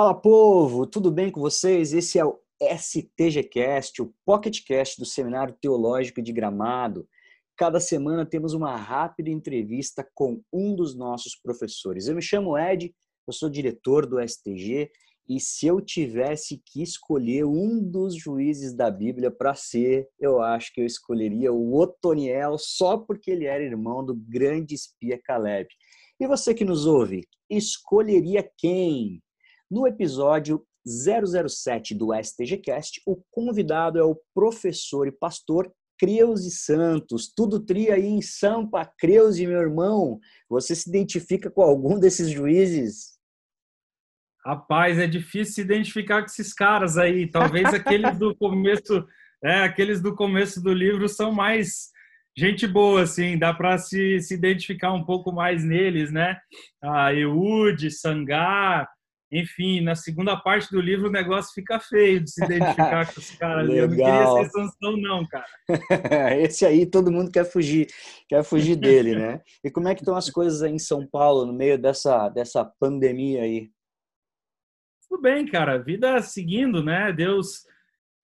Fala povo, tudo bem com vocês? Esse é o STGcast, o PocketCast do Seminário Teológico de Gramado. Cada semana temos uma rápida entrevista com um dos nossos professores. Eu me chamo Ed, eu sou diretor do STG e se eu tivesse que escolher um dos juízes da Bíblia para ser, eu acho que eu escolheria o Otoniel só porque ele era irmão do grande espia Caleb. E você que nos ouve, escolheria quem? No episódio 007 do STGcast, o convidado é o professor e pastor Creuze Santos. Tudo tria aí em Sampa. Creuze, meu irmão, você se identifica com algum desses juízes? Rapaz, é difícil se identificar com esses caras aí. Talvez aqueles do começo, é, aqueles do começo do livro são mais gente boa, assim, dá para se, se identificar um pouco mais neles, né? A Eude, Sangar, enfim, na segunda parte do livro o negócio fica feio de se identificar com os caras ali. Eu não queria ser Sansão, não, cara. Esse aí todo mundo quer fugir, quer fugir dele, né? E como é que estão as coisas aí em São Paulo no meio dessa, dessa pandemia aí? Tudo bem, cara. Vida seguindo, né? Deus,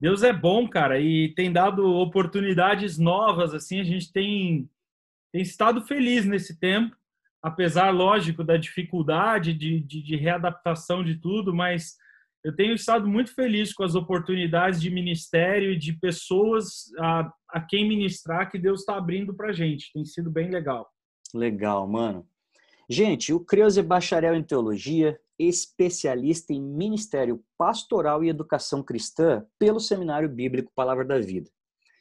Deus é bom, cara, e tem dado oportunidades novas, assim, a gente tem, tem estado feliz nesse tempo apesar, lógico, da dificuldade de, de, de, readaptação de tudo, mas eu tenho estado muito feliz com as oportunidades de ministério e de pessoas a, a quem ministrar que Deus está abrindo para gente. Tem sido bem legal. Legal, mano. Gente, o Creuza é bacharel em teologia, especialista em ministério pastoral e educação cristã pelo Seminário Bíblico Palavra da Vida.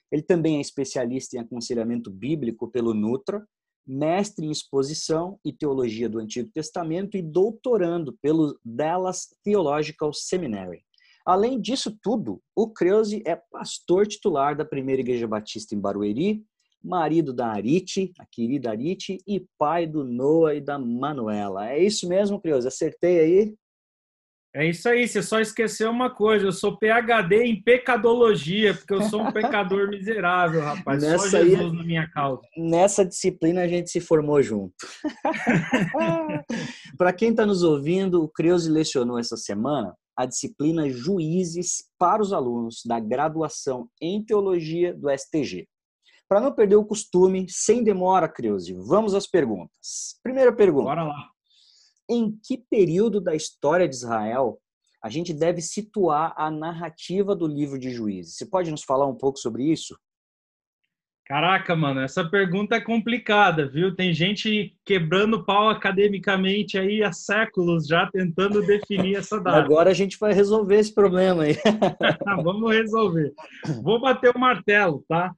Ele também é especialista em aconselhamento bíblico pelo Nutra mestre em exposição e teologia do Antigo Testamento e doutorando pelo Dallas Theological Seminary. Além disso tudo, o Creuze é pastor titular da Primeira Igreja Batista em Barueri, marido da Arite, a querida Arite, e pai do Noah e da Manuela. É isso mesmo, Creuze? Acertei aí? É isso aí, você só esqueceu uma coisa, eu sou PhD em pecadologia, porque eu sou um pecador miserável, rapaz. Nessa só Jesus aí, na minha causa. Nessa disciplina a gente se formou junto. Para quem está nos ouvindo, o Creuze lecionou essa semana a disciplina Juízes para os alunos da graduação em Teologia do STG. Para não perder o costume, sem demora, Creuze, vamos às perguntas. Primeira pergunta. Bora lá em que período da história de Israel a gente deve situar a narrativa do livro de Juízes? Você pode nos falar um pouco sobre isso? Caraca, mano, essa pergunta é complicada, viu? Tem gente quebrando pau academicamente aí há séculos já tentando definir essa data. Agora a gente vai resolver esse problema aí. Vamos resolver. Vou bater o martelo, tá?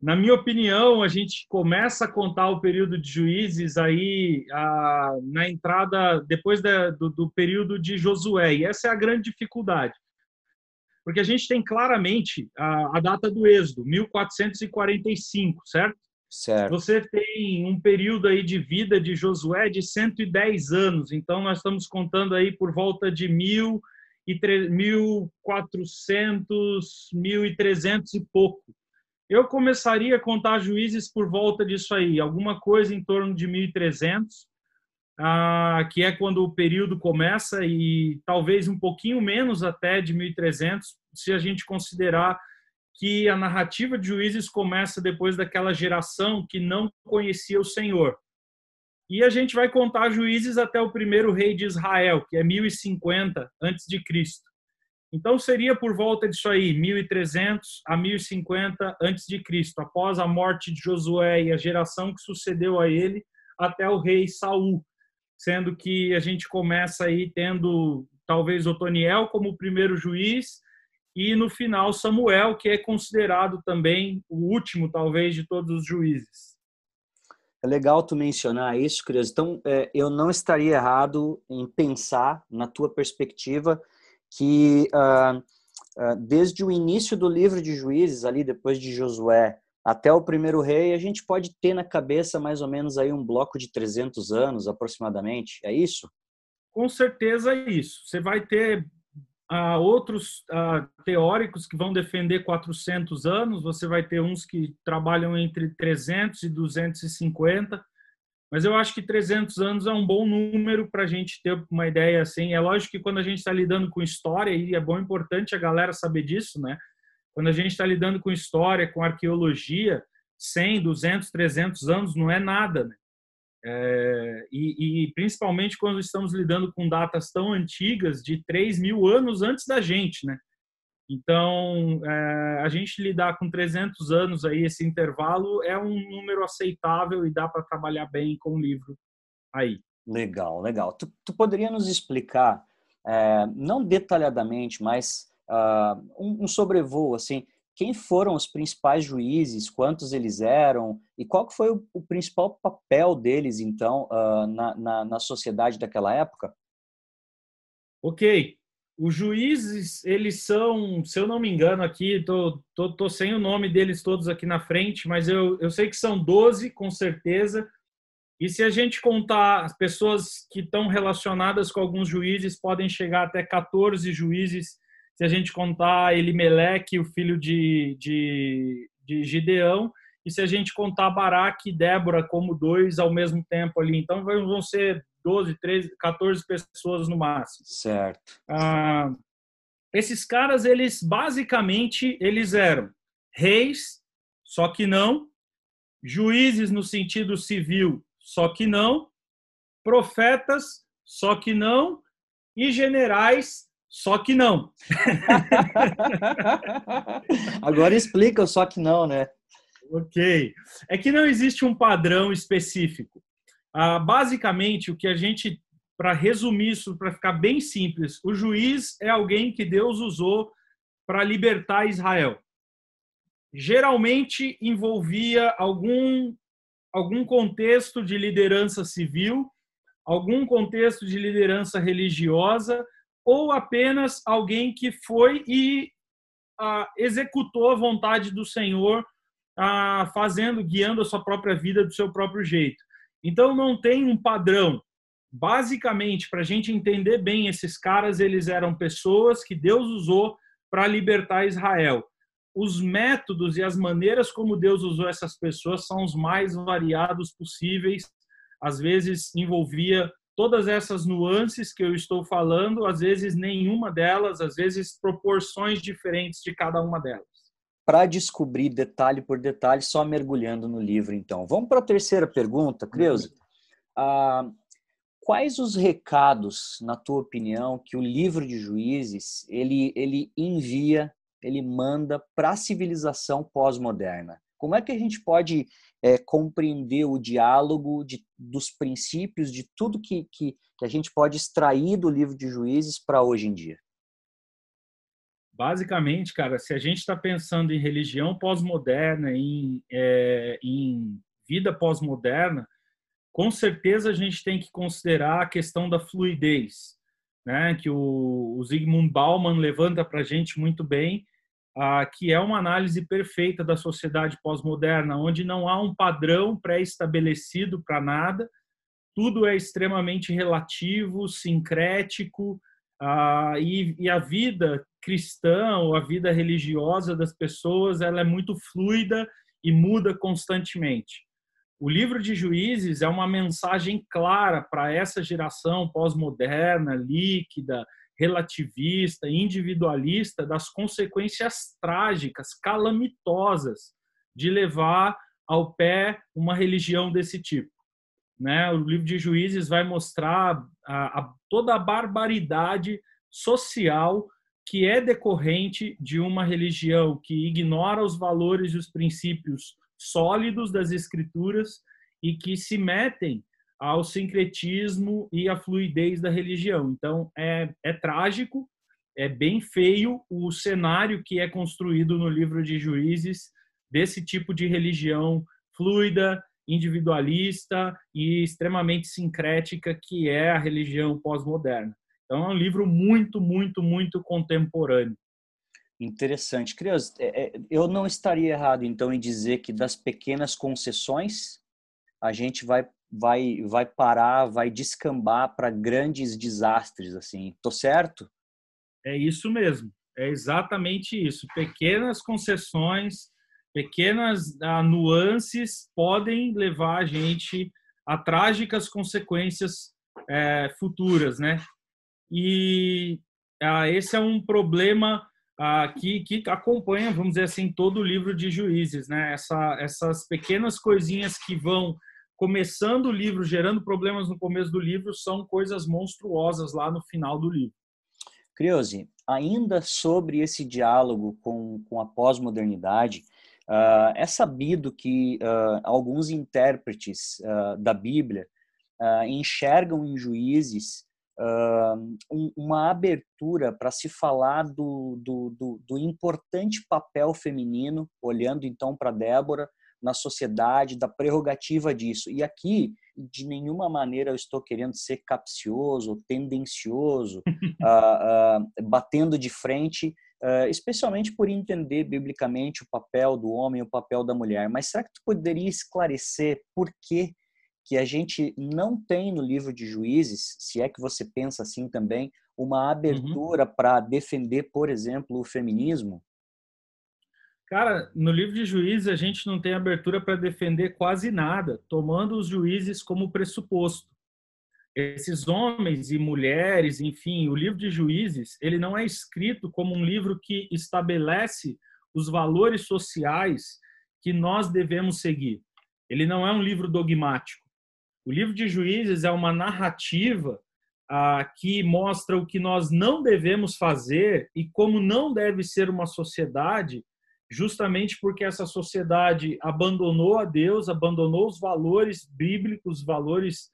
Na minha opinião, a gente começa a contar o período de juízes aí a, na entrada, depois da, do, do período de Josué, e essa é a grande dificuldade. Porque a gente tem claramente a, a data do Êxodo, 1445, certo? Certo. Você tem um período aí de vida de Josué de 110 anos, então nós estamos contando aí por volta de mil e 1400, 1300 e pouco. Eu começaria a contar juízes por volta disso aí, alguma coisa em torno de 1300, ah, que é quando o período começa, e talvez um pouquinho menos até de 1300, se a gente considerar que a narrativa de juízes começa depois daquela geração que não conhecia o Senhor. E a gente vai contar juízes até o primeiro rei de Israel, que é 1050 antes de Cristo. Então seria por volta disso aí, 1300 a 1050 antes de Cristo, após a morte de Josué e a geração que sucedeu a ele até o rei Saul, sendo que a gente começa aí tendo talvez Otoniel como primeiro juiz e no final Samuel, que é considerado também o último talvez de todos os juízes. É legal tu mencionar isso, Cris. Então, é, eu não estaria errado em pensar, na tua perspectiva, que uh, uh, desde o início do livro de Juízes, ali depois de Josué, até o primeiro rei, a gente pode ter na cabeça mais ou menos aí um bloco de 300 anos aproximadamente, é isso? Com certeza é isso. Você vai ter uh, outros teóricos que vão defender 400 anos, você vai ter uns que trabalham entre 300 e 250, mas eu acho que 300 anos é um bom número para a gente ter uma ideia assim. É lógico que quando a gente está lidando com história, e é bom importante a galera saber disso, né? Quando a gente está lidando com história, com arqueologia, 100, 200, 300 anos não é nada, né? É, e, e, principalmente quando estamos lidando com datas tão antigas, de 3 mil anos antes da gente, né? Então, é, a gente lidar com 300 anos aí, esse intervalo, é um número aceitável e dá para trabalhar bem com o livro aí. Legal, legal. Tu, tu poderia nos explicar, é, não detalhadamente, mas uh, um, um sobrevoo, assim, quem foram os principais juízes, quantos eles eram e qual foi o, o principal papel deles, então, uh, na, na, na sociedade daquela época? Ok, os juízes, eles são, se eu não me engano aqui, tô, tô, tô sem o nome deles todos aqui na frente, mas eu, eu sei que são 12, com certeza. E se a gente contar as pessoas que estão relacionadas com alguns juízes, podem chegar até 14 juízes, se a gente contar Elimeleque, o filho de, de, de Gideão, e se a gente contar Baraque e Débora como dois ao mesmo tempo ali. Então vão ser 12, 13, 14 pessoas no máximo. Certo. Ah, esses caras, eles basicamente, eles eram reis, só que não, juízes no sentido civil, só que não, profetas, só que não, e generais, só que não. Agora explica o só que não, né? Ok. É que não existe um padrão específico. Ah, basicamente, o que a gente, para resumir isso, para ficar bem simples, o juiz é alguém que Deus usou para libertar Israel. Geralmente envolvia algum, algum contexto de liderança civil, algum contexto de liderança religiosa, ou apenas alguém que foi e ah, executou a vontade do Senhor, ah, fazendo, guiando a sua própria vida do seu próprio jeito. Então não tem um padrão. Basicamente, para a gente entender bem esses caras, eles eram pessoas que Deus usou para libertar Israel. Os métodos e as maneiras como Deus usou essas pessoas são os mais variados possíveis. Às vezes envolvia todas essas nuances que eu estou falando, às vezes nenhuma delas, às vezes proporções diferentes de cada uma delas para descobrir detalhe por detalhe, só mergulhando no livro, então. Vamos para a terceira pergunta, Creuza. Ah, quais os recados, na tua opinião, que o livro de Juízes ele, ele envia, ele manda para a civilização pós-moderna? Como é que a gente pode é, compreender o diálogo de, dos princípios, de tudo que, que, que a gente pode extrair do livro de Juízes para hoje em dia? Basicamente, cara, se a gente está pensando em religião pós-moderna, em, é, em vida pós-moderna, com certeza a gente tem que considerar a questão da fluidez, né? Que o, o Zygmunt Bauman levanta para a gente muito bem, ah, que é uma análise perfeita da sociedade pós-moderna, onde não há um padrão pré-estabelecido para nada, tudo é extremamente relativo, sincrético, ah, e, e, a vida cristã ou a vida religiosa das pessoas ela é muito fluida e muda constantemente. O livro de Juízes é uma mensagem clara para essa geração pós-moderna, líquida, relativista, individualista das consequências trágicas, calamitosas de levar ao pé uma religião desse tipo. Né? O livro de Juízes vai mostrar a, a, toda a barbaridade social que é decorrente de uma religião que ignora os valores e os princípios sólidos das escrituras e que se metem ao sincretismo e à fluidez da religião. Então, é, é trágico, é bem feio o cenário que é construído no livro de Juízes desse tipo de religião fluida, individualista e extremamente sincrética que é a religião pós-moderna. Então é um livro muito, muito, muito contemporâneo. Interessante. Crias, é, é, eu não estaria errado então em dizer que das pequenas concessões a gente vai vai vai parar, vai descambar para grandes desastres assim. Tô certo? É isso mesmo. É exatamente isso. Pequenas concessões pequenas ah, nuances podem levar a gente a trágicas consequências é, futuras, né? E ah, esse é um problema ah, que, que acompanha, vamos dizer assim, todo o livro de Juízes, né? Essa, essas pequenas coisinhas que vão começando o livro, gerando problemas no começo do livro, são coisas monstruosas lá no final do livro. Criose, ainda sobre esse diálogo com, com a pós-modernidade, uh, é sabido que uh, alguns intérpretes uh, da Bíblia enxergam em juízes um, uma abertura para se falar do, do, do, do importante papel feminino, olhando então para Débora, na sociedade, da prerrogativa disso. E aqui, de nenhuma maneira, eu estou querendo ser capcioso, tendencioso, batendo de frente, especialmente por entender biblicamente o papel do homem, o papel da mulher. Mas será que tu poderia esclarecer por que que a gente não tem no livro de Juízes, se é que você pensa assim também, uma abertura uhum. para defender, por exemplo, o feminismo? Cara, no livro de juízes a gente não tem abertura para defender quase nada, tomando os juízes como pressuposto. Esses homens e mulheres, enfim, o livro de juízes, ele não é escrito como um livro que estabelece os valores sociais que nós devemos seguir. Ele não é um livro dogmático. O livro de juízes é uma narrativa ah, que mostra o que nós não devemos fazer e como não deve ser uma sociedade justamente porque essa sociedade abandonou a Deus, abandonou os valores bíblicos, os valores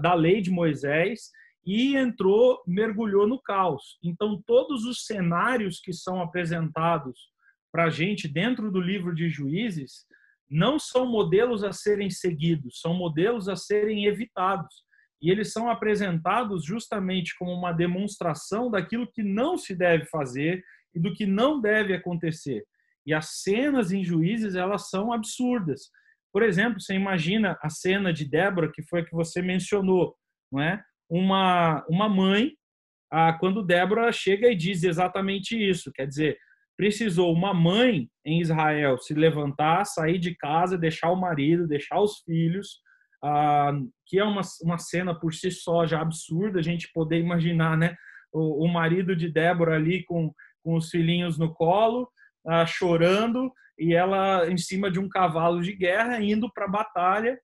da lei de Moisés e entrou, mergulhou no caos. Então, todos os cenários que são apresentados para a gente dentro do livro de Juízes não são modelos a serem seguidos, são modelos a serem evitados. E eles são apresentados justamente como uma demonstração daquilo que não se deve fazer e do que não deve acontecer. E as cenas em Juízes, elas são absurdas. Por exemplo, você imagina a cena de Débora, que foi a que você mencionou, não é? Uma, uma mãe, ah, quando Débora chega e diz exatamente isso, quer dizer, precisou uma mãe em Israel se levantar, sair de casa, deixar o marido, deixar os filhos, ah, que é uma, uma cena por si só já absurda, a gente poder imaginar, né? O, o marido de Débora ali com, com os filhinhos no colo, ah, chorando e ela em cima de um cavalo de guerra indo para a batalha,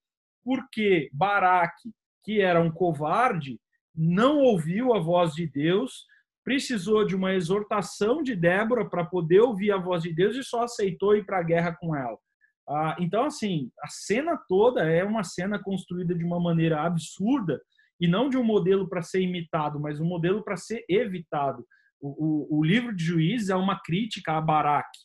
porque Baraque, que era um covarde, não ouviu a voz de Deus, precisou de uma exortação de Débora para poder ouvir a voz de Deus e só aceitou ir para a guerra com ela. Ah, então, assim, a cena toda é uma cena construída de uma maneira absurda e não de um modelo para ser imitado, mas um modelo para ser evitado. O, o, o, livro de Juízes é uma crítica a Baraque.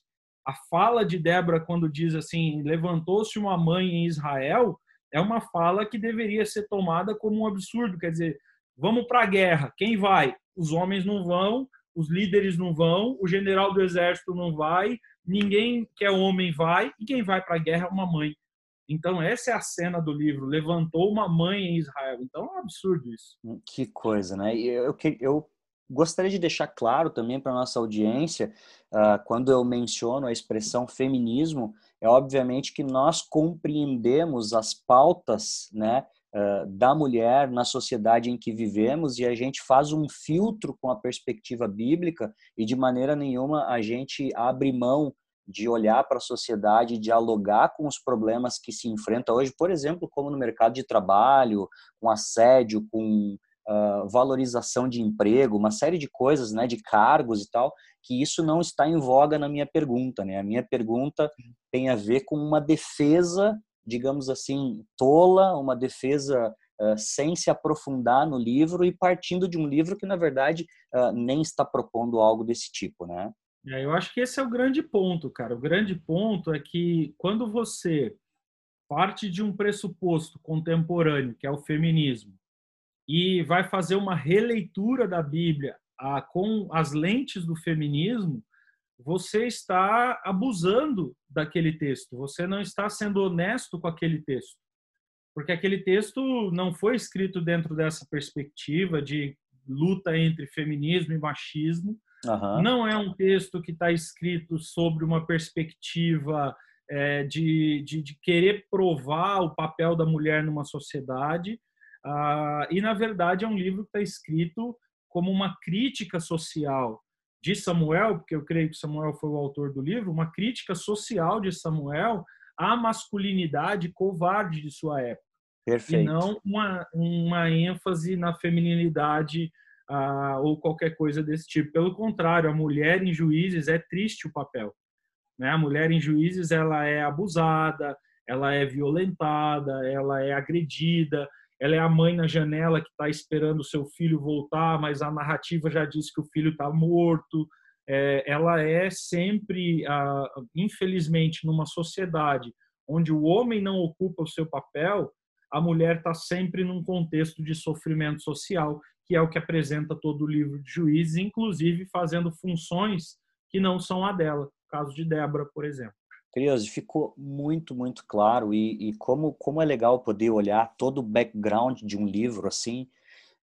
A fala de Débora, quando diz assim: levantou-se uma mãe em Israel, é uma fala que deveria ser tomada como um absurdo. Quer dizer, vamos para a guerra. Quem vai? Os homens não vão, os líderes não vão, o general do exército não vai, ninguém que é homem vai, e quem vai para a guerra é uma mãe. Então, essa é a cena do livro. Levantou uma mãe em Israel. Então, é um absurdo isso. Que coisa, né? Eu, eu, eu gostaria de deixar claro também para nossa audiência, uh, quando eu menciono a expressão feminismo, é obviamente que nós compreendemos as pautas, né, uh, da mulher na sociedade em que vivemos e a gente faz um filtro com a perspectiva bíblica e de maneira nenhuma a gente abre mão de olhar para a sociedade, dialogar com os problemas que se enfrenta hoje, por exemplo, como no mercado de trabalho, com assédio, com valorização de emprego, uma série de coisas, né, de cargos e tal, que isso não está em voga na minha pergunta, né? A minha pergunta tem a ver com uma defesa, digamos assim, tola, uma defesa uh, sem se aprofundar no livro e partindo de um livro que na verdade uh, nem está propondo algo desse tipo, né? É, eu acho que esse é o grande ponto, cara. O grande ponto é que quando você parte de um pressuposto contemporâneo, que é o feminismo, e vai fazer uma releitura da Bíblia a, com as lentes do feminismo, você está abusando daquele texto, você não está sendo honesto com aquele texto. Porque aquele texto não foi escrito dentro dessa perspectiva de luta entre feminismo e machismo. Uhum. Não é um texto que está escrito sobre uma perspectiva é, de, de, de, querer provar o papel da mulher numa sociedade. Ah, e, na verdade, é um livro que está escrito como uma crítica social de Samuel, porque eu creio que Samuel foi o autor do livro, uma crítica social de Samuel à masculinidade covarde de sua época. Perfeito. E não uma, uma ênfase na feminilidade ah, ou qualquer coisa desse tipo. Pelo contrário, a mulher em juízes é triste o papel. Né? A mulher em juízes ela é abusada, ela é violentada, ela é agredida, ela é a mãe na janela que está esperando o seu filho voltar, mas a narrativa já diz que o filho está morto. É, ela é sempre, infelizmente, numa sociedade onde o homem não ocupa o seu papel, a mulher está sempre num contexto de sofrimento social, que é o que apresenta todo o livro de juízes, inclusive fazendo funções que não são a dela caso de Débora, por exemplo. Curioso, ficou muito, muito claro e, e, como, como é legal poder olhar todo o background de um livro assim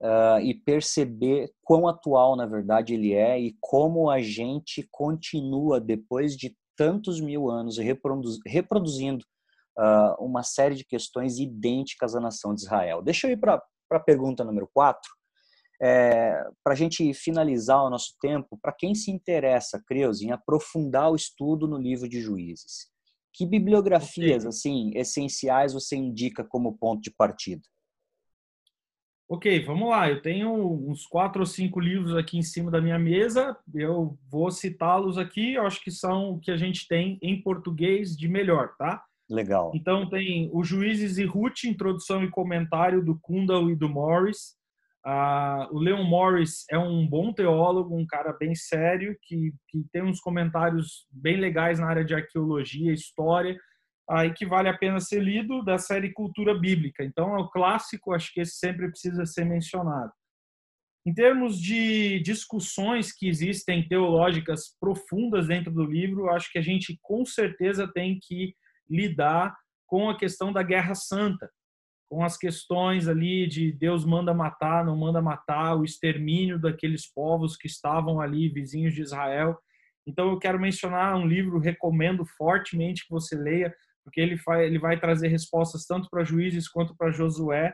uh, e perceber quão atual, na verdade, ele é e como a gente continua, depois de tantos mil anos, reproduz, reproduzindo uh, uma série de questões idênticas à nação de Israel. Deixa eu ir para a pergunta número 4. É, para a gente finalizar o nosso tempo, para quem se interessa, Creus, em aprofundar o estudo no livro de Juízes, que bibliografias assim essenciais você indica como ponto de partida? Ok, vamos lá. Eu tenho uns quatro ou cinco livros aqui em cima da minha mesa. Eu vou citá-los aqui. Eu acho que são o que a gente tem em português de melhor, tá? Legal. Então tem o Juízes e Ruth, introdução e comentário do Kundal e do Morris. Uh, o Leon Morris é um bom teólogo, um cara bem sério, que, que tem uns comentários bem legais na área de arqueologia, história, uh, e que vale a pena ser lido da série Cultura Bíblica. Então, é o clássico, acho que esse sempre precisa ser mencionado. Em termos de discussões que existem teológicas profundas dentro do livro, acho que a gente com certeza tem que lidar com a questão da Guerra Santa com as questões ali de Deus manda matar, não manda matar, o extermínio daqueles povos que estavam ali, vizinhos de Israel. Então eu quero mencionar um livro, recomendo fortemente que você leia, porque ele vai, ele vai trazer respostas tanto para juízes quanto para Josué.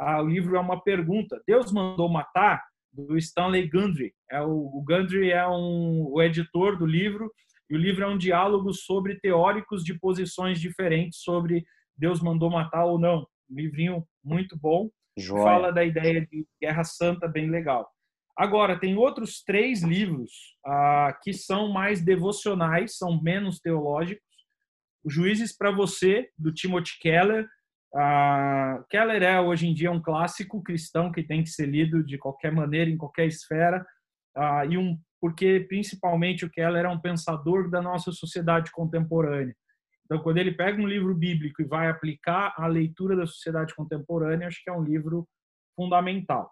Ah, o livro é uma pergunta: Deus mandou matar? Do Stanley Gundry. É o, o Gundry é um, o editor do livro e o livro é um diálogo sobre teóricos de posições diferentes sobre Deus mandou matar ou não livrinho muito bom. Joia. Fala da ideia de Guerra Santa, bem legal. Agora, tem outros três livros ah, que são mais devocionais, são menos teológicos. O Juízes para Você, do Timothy Keller. Ah, Keller é, hoje em dia, um clássico cristão que tem que ser lido de qualquer maneira, em qualquer esfera. Ah, e um, porque, principalmente, o Keller é um pensador da nossa sociedade contemporânea. Então, quando ele pega um livro bíblico e vai aplicar a leitura da sociedade contemporânea, acho que é um livro fundamental.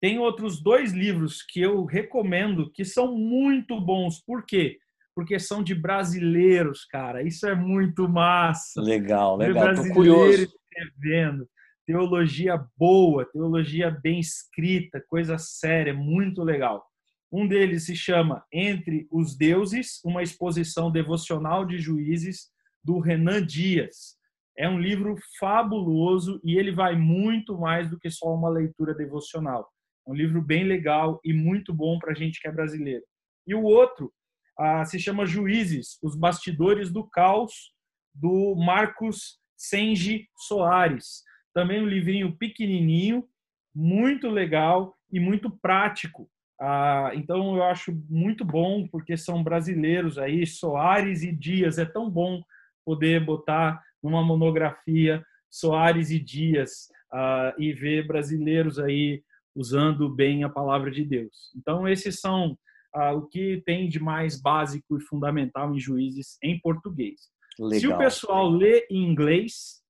Tem outros dois livros que eu recomendo que são muito bons. Por quê? Porque são de brasileiros, cara. Isso é muito massa. Legal, legal. Tô curioso. escrevendo. Teologia boa, teologia bem escrita, coisa séria, muito legal. Um deles se chama Entre os Deuses, uma exposição devocional de juízes, do Renan Dias. É um livro fabuloso e ele vai muito mais do que só uma leitura devocional. É um livro bem legal e muito bom para a gente que é brasileiro. E o outro ah, se chama Juízes, os bastidores do caos, do Marcos Senji Soares. Também um livrinho pequenininho, muito legal e muito prático ah, então eu acho muito bom porque são brasileiros aí, Soares e Dias. É tão bom poder botar numa monografia Soares e Dias ah, e ver brasileiros aí usando bem a palavra de Deus. Então esses são ah, o que tem de mais básico e fundamental em juízes em português. Legal. Se o pessoal lê em inglês,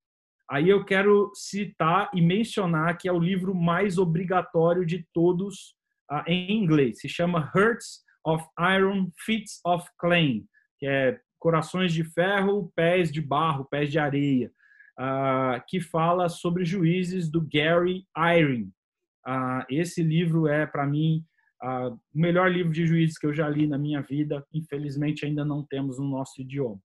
aí eu quero citar e mencionar que é o livro mais obrigatório de todos uh, em inglês. Se chama Hearts of Iron, Feet of Clay, que é corações de ferro, pés de barro, pés de areia, uh, que fala sobre juízes do Gary Iron. Uh, esse livro é, para mim, o melhor livro de juízes que eu já li na minha vida. Infelizmente, ainda não temos no nosso idioma.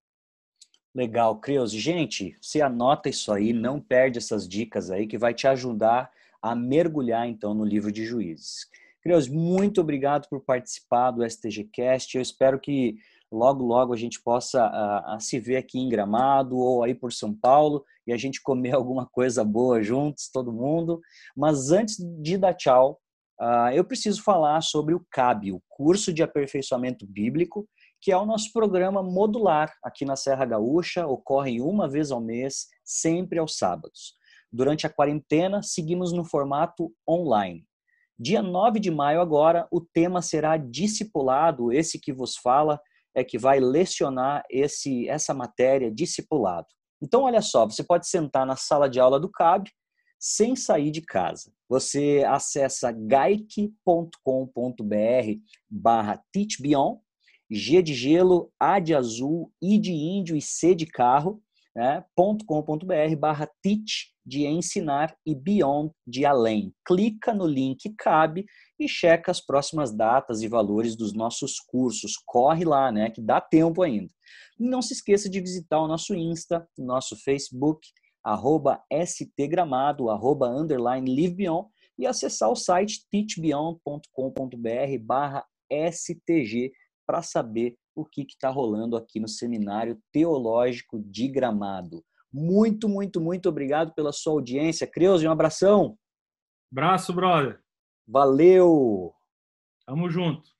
Legal, Creus. Gente, você anota isso aí, não perde essas dicas aí que vai te ajudar a mergulhar então no livro de Juízes. Creus, muito obrigado por participar do STGcast. Eu espero que logo logo a gente possa uh, se ver aqui em Gramado ou aí por São Paulo e a gente comer alguma coisa boa juntos, todo mundo. Mas antes de dar tchau, uh, eu preciso falar sobre o CAB, o curso de aperfeiçoamento bíblico que é o nosso programa modular aqui na Serra Gaúcha, ocorre uma vez ao mês, sempre aos sábados. Durante a quarentena, seguimos no formato online. Dia 9 de maio agora, o tema será discipulado, esse que vos fala é que vai lecionar esse essa matéria discipulado. Então olha só, você pode sentar na sala de aula do CAB sem sair de casa. Você acessa gaic.com.br barra teachbeyond G de gelo, A de azul, I de índio e C de carro, né, .com.br barra teach de ensinar e beyond de além. Clica no link cabe e checa as próximas datas e valores dos nossos cursos. Corre lá, né, que dá tempo ainda. Não se esqueça de visitar o nosso Insta, nosso Facebook, arroba stgramado, arroba underline livebeyond e acessar o site teachbeyond.com.br barra stg para saber o que está rolando aqui no Seminário Teológico de Gramado. Muito, muito, muito obrigado pela sua audiência. Creuza, um abração. Abraço, brother. Valeu. Tamo junto.